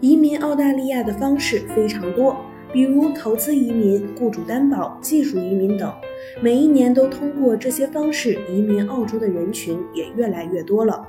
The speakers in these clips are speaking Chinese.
移民澳大利亚的方式非常多，比如投资移民、雇主担保、技术移民等。每一年都通过这些方式移民澳洲的人群也越来越多了。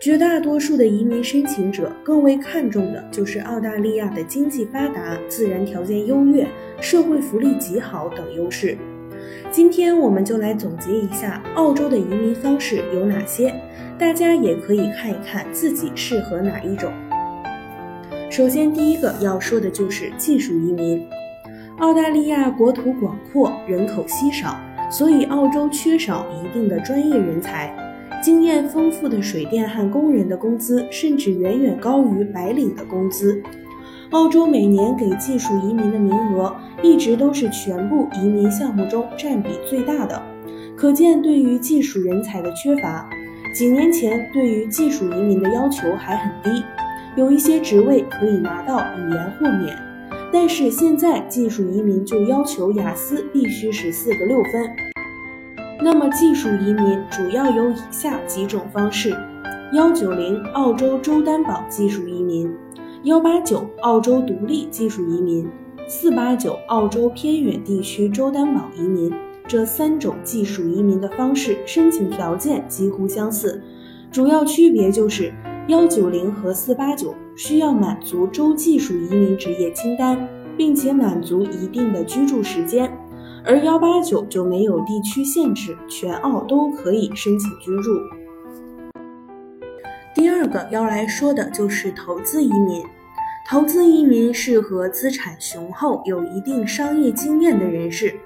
绝大多数的移民申请者更为看重的就是澳大利亚的经济发达、自然条件优越、社会福利极好等优势。今天我们就来总结一下澳洲的移民方式有哪些，大家也可以看一看自己适合哪一种。首先，第一个要说的就是技术移民。澳大利亚国土广阔，人口稀少，所以澳洲缺少一定的专业人才。经验丰富的水电焊工人的工资甚至远远高于白领的工资。澳洲每年给技术移民的名额一直都是全部移民项目中占比最大的，可见对于技术人才的缺乏。几年前，对于技术移民的要求还很低。有一些职位可以拿到语言豁免，但是现在技术移民就要求雅思必须是四个六分。那么技术移民主要有以下几种方式：幺九零澳洲州担保技术移民，幺八九澳洲独立技术移民，四八九澳洲偏远地区州担保移民。这三种技术移民的方式申请条件几乎相似，主要区别就是。幺九零和四八九需要满足州技术移民职业清单，并且满足一定的居住时间，而幺八九就没有地区限制，全澳都可以申请居住。第二个要来说的就是投资移民，投资移民适合资产雄厚、有一定商业经验的人士。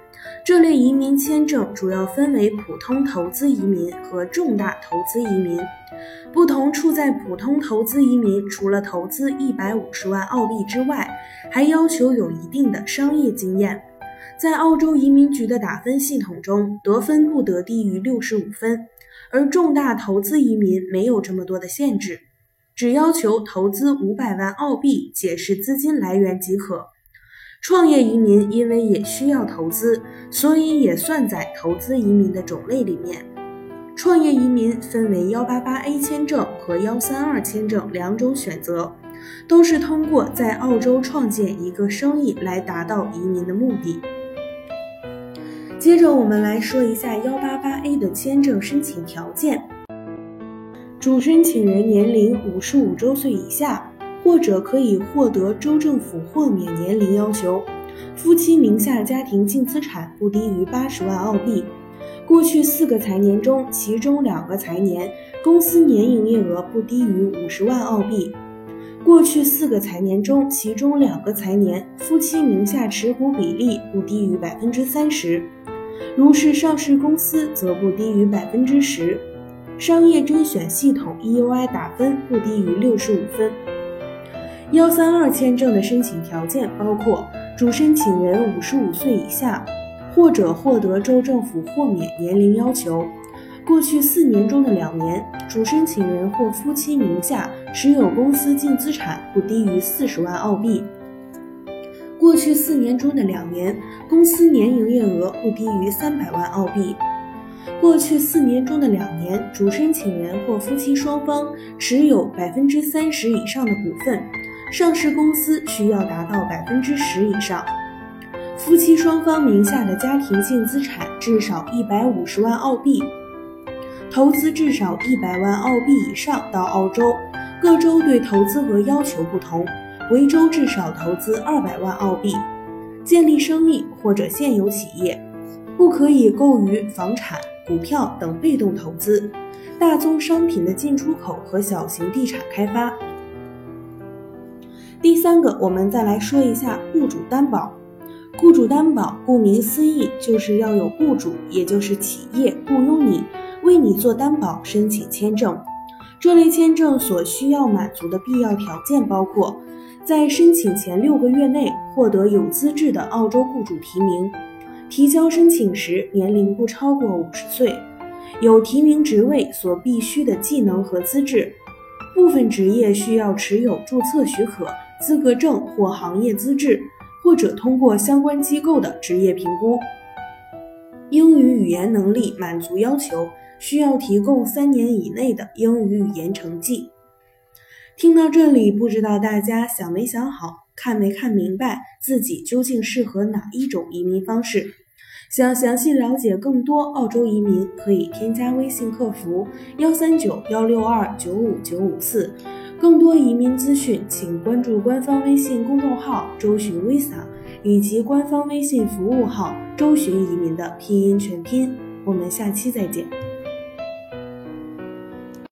这类移民签证主要分为普通投资移民和重大投资移民。不同处在普通投资移民，除了投资一百五十万澳币之外，还要求有一定的商业经验。在澳洲移民局的打分系统中，得分不得低于六十五分。而重大投资移民没有这么多的限制，只要求投资五百万澳币，解释资金来源即可。创业移民因为也需要投资，所以也算在投资移民的种类里面。创业移民分为幺八八 A 签证和幺三二签证两种选择，都是通过在澳洲创建一个生意来达到移民的目的。接着我们来说一下幺八八 A 的签证申请条件：主申请人年龄五十五周岁以下。或者可以获得州政府豁免年龄要求，夫妻名下家庭净资产不低于八十万澳币，过去四个财年中，其中两个财年公司年营业额不低于五十万澳币，过去四个财年中，其中两个财年夫妻名下持股比例不低于百分之三十，如是上市公司则不低于百分之十，商业甄选系统 EUI 打分不低于六十五分。幺三二签证的申请条件包括主申请人五十五岁以下，或者获得州政府豁免年龄要求。过去四年中的两年，主申请人或夫妻名下持有公司净资产不低于四十万澳币。过去四年中的两年，公司年营业额不低于三百万澳币。过去四年中的两年，主申请人或夫妻双方持有百分之三十以上的股份。上市公司需要达到百分之十以上，夫妻双方名下的家庭净资产至少一百五十万澳币，投资至少一百万澳币以上到澳洲，各州对投资额要求不同，维州至少投资二百万澳币，建立生意或者现有企业，不可以购于房产、股票等被动投资，大宗商品的进出口和小型地产开发。第三个，我们再来说一下雇主担保。雇主担保顾名思义，就是要有雇主，也就是企业雇佣你，为你做担保申请签证。这类签证所需要满足的必要条件包括：在申请前六个月内获得有资质的澳洲雇主提名，提交申请时年龄不超过五十岁，有提名职位所必须的技能和资质。部分职业需要持有注册许可、资格证或行业资质，或者通过相关机构的职业评估。英语语言能力满足要求，需要提供三年以内的英语语言成绩。听到这里，不知道大家想没想好，看没看明白自己究竟适合哪一种移民方式？想详细了解更多澳洲移民，可以添加微信客服幺三九幺六二九五九五四。更多移民资讯，请关注官方微信公众号“周巡 Visa”。以及官方微信服务号“周巡移民”的拼音全拼，我们下期再见。